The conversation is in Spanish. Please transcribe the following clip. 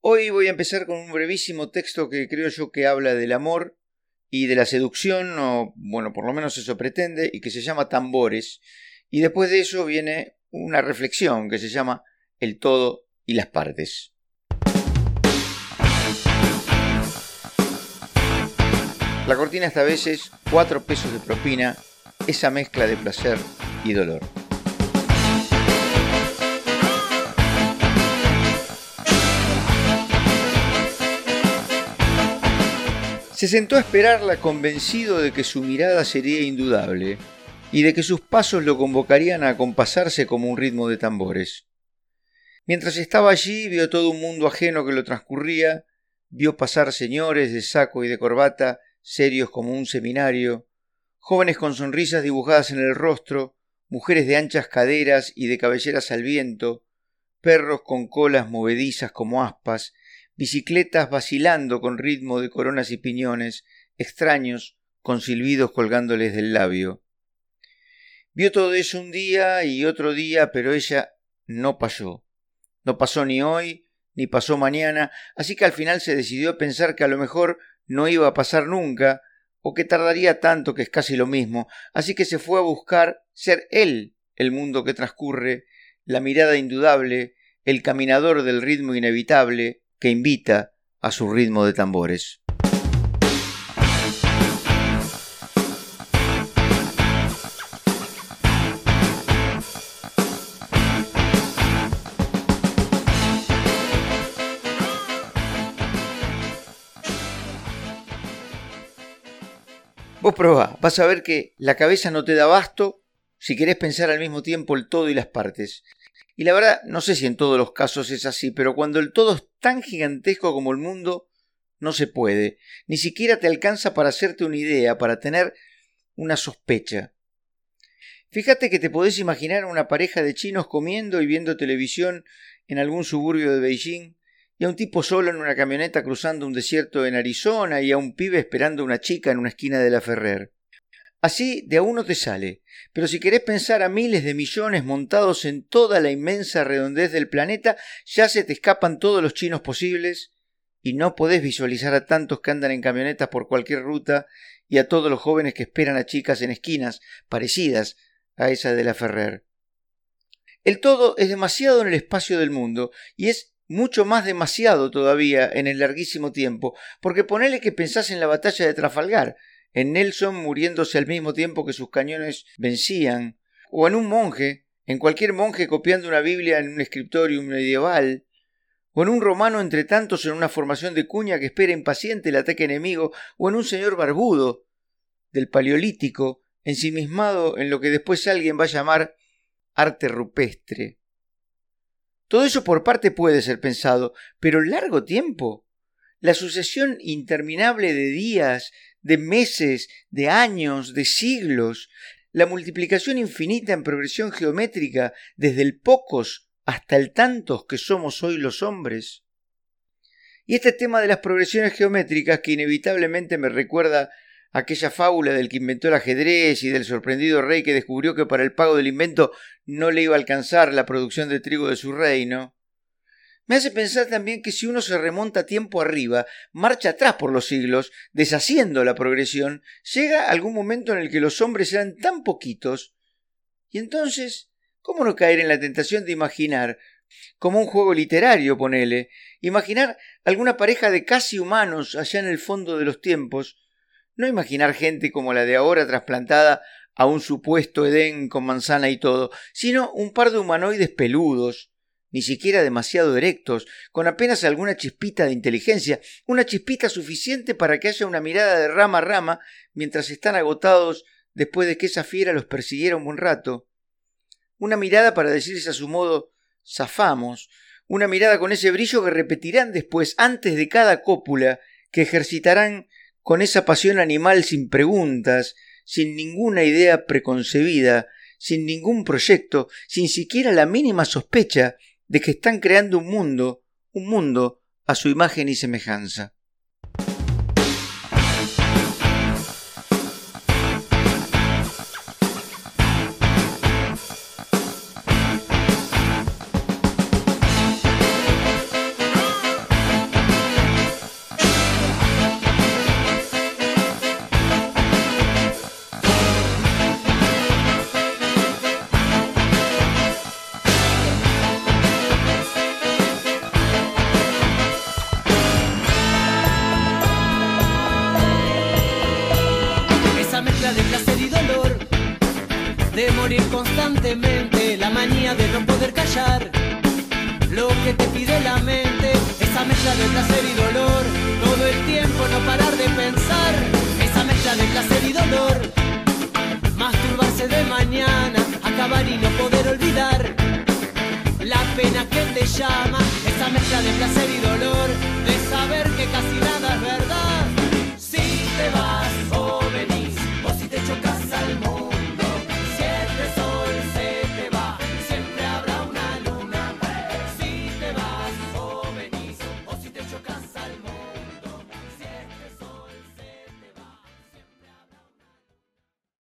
Hoy voy a empezar con un brevísimo texto que creo yo que habla del amor y de la seducción, o bueno, por lo menos eso pretende, y que se llama Tambores. Y después de eso viene una reflexión que se llama El todo y las partes. La cortina esta vez es cuatro pesos de propina, esa mezcla de placer y dolor. Se sentó a esperarla convencido de que su mirada sería indudable y de que sus pasos lo convocarían a compasarse como un ritmo de tambores. Mientras estaba allí vio todo un mundo ajeno que lo transcurría, vio pasar señores de saco y de corbata, serios como un seminario, jóvenes con sonrisas dibujadas en el rostro, mujeres de anchas caderas y de cabelleras al viento, perros con colas movedizas como aspas, bicicletas vacilando con ritmo de coronas y piñones, extraños, con silbidos colgándoles del labio. Vio todo eso un día y otro día, pero ella no pasó. No pasó ni hoy, ni pasó mañana, así que al final se decidió a pensar que a lo mejor no iba a pasar nunca, o que tardaría tanto que es casi lo mismo, así que se fue a buscar ser él el mundo que transcurre, la mirada indudable, el caminador del ritmo inevitable, que invita a su ritmo de tambores. Vos probá, vas a ver que la cabeza no te da basto si querés pensar al mismo tiempo el todo y las partes. Y la verdad, no sé si en todos los casos es así, pero cuando el todo es tan gigantesco como el mundo, no se puede. Ni siquiera te alcanza para hacerte una idea, para tener una sospecha. Fíjate que te podés imaginar una pareja de chinos comiendo y viendo televisión en algún suburbio de Beijing, y a un tipo solo en una camioneta cruzando un desierto en Arizona y a un pibe esperando a una chica en una esquina de la Ferrer. Así de a uno te sale, pero si querés pensar a miles de millones montados en toda la inmensa redondez del planeta, ya se te escapan todos los chinos posibles y no podés visualizar a tantos que andan en camionetas por cualquier ruta y a todos los jóvenes que esperan a chicas en esquinas parecidas a esa de la Ferrer. El todo es demasiado en el espacio del mundo y es mucho más demasiado todavía en el larguísimo tiempo, porque ponele que pensás en la batalla de Trafalgar, en Nelson muriéndose al mismo tiempo que sus cañones vencían, o en un monje, en cualquier monje copiando una Biblia en un escritorio medieval, o en un romano entre tantos en una formación de cuña que espera impaciente el ataque enemigo, o en un señor barbudo del paleolítico, ensimismado en lo que después alguien va a llamar arte rupestre. Todo eso por parte puede ser pensado, pero largo tiempo. La sucesión interminable de días, de meses, de años, de siglos, la multiplicación infinita en progresión geométrica desde el pocos hasta el tantos que somos hoy los hombres. Y este tema de las progresiones geométricas que inevitablemente me recuerda aquella fábula del que inventó el ajedrez y del sorprendido rey que descubrió que para el pago del invento no le iba a alcanzar la producción de trigo de su reino, me hace pensar también que si uno se remonta tiempo arriba, marcha atrás por los siglos, deshaciendo la progresión, llega algún momento en el que los hombres eran tan poquitos. Y entonces, ¿cómo no caer en la tentación de imaginar, como un juego literario, ponele, imaginar alguna pareja de casi humanos allá en el fondo de los tiempos, no imaginar gente como la de ahora trasplantada a un supuesto Edén con manzana y todo, sino un par de humanoides peludos, ni siquiera demasiado erectos, con apenas alguna chispita de inteligencia, una chispita suficiente para que haya una mirada de rama a rama mientras están agotados después de que esa fiera los persiguiera un buen rato. Una mirada para decirse a su modo zafamos, una mirada con ese brillo que repetirán después antes de cada cópula, que ejercitarán con esa pasión animal sin preguntas, sin ninguna idea preconcebida, sin ningún proyecto, sin siquiera la mínima sospecha de que están creando un mundo, un mundo a su imagen y semejanza. y dolor de morir constantemente, la manía de no poder callar. Lo que te pide la mente, esa mezcla de placer y dolor, todo el tiempo no parar de pensar, esa mezcla de placer y dolor, masturbarse de mañana, acabar y no poder olvidar. La pena que te llama, esa mezcla de placer y dolor, de saber que casi nada es verdad, si te vas.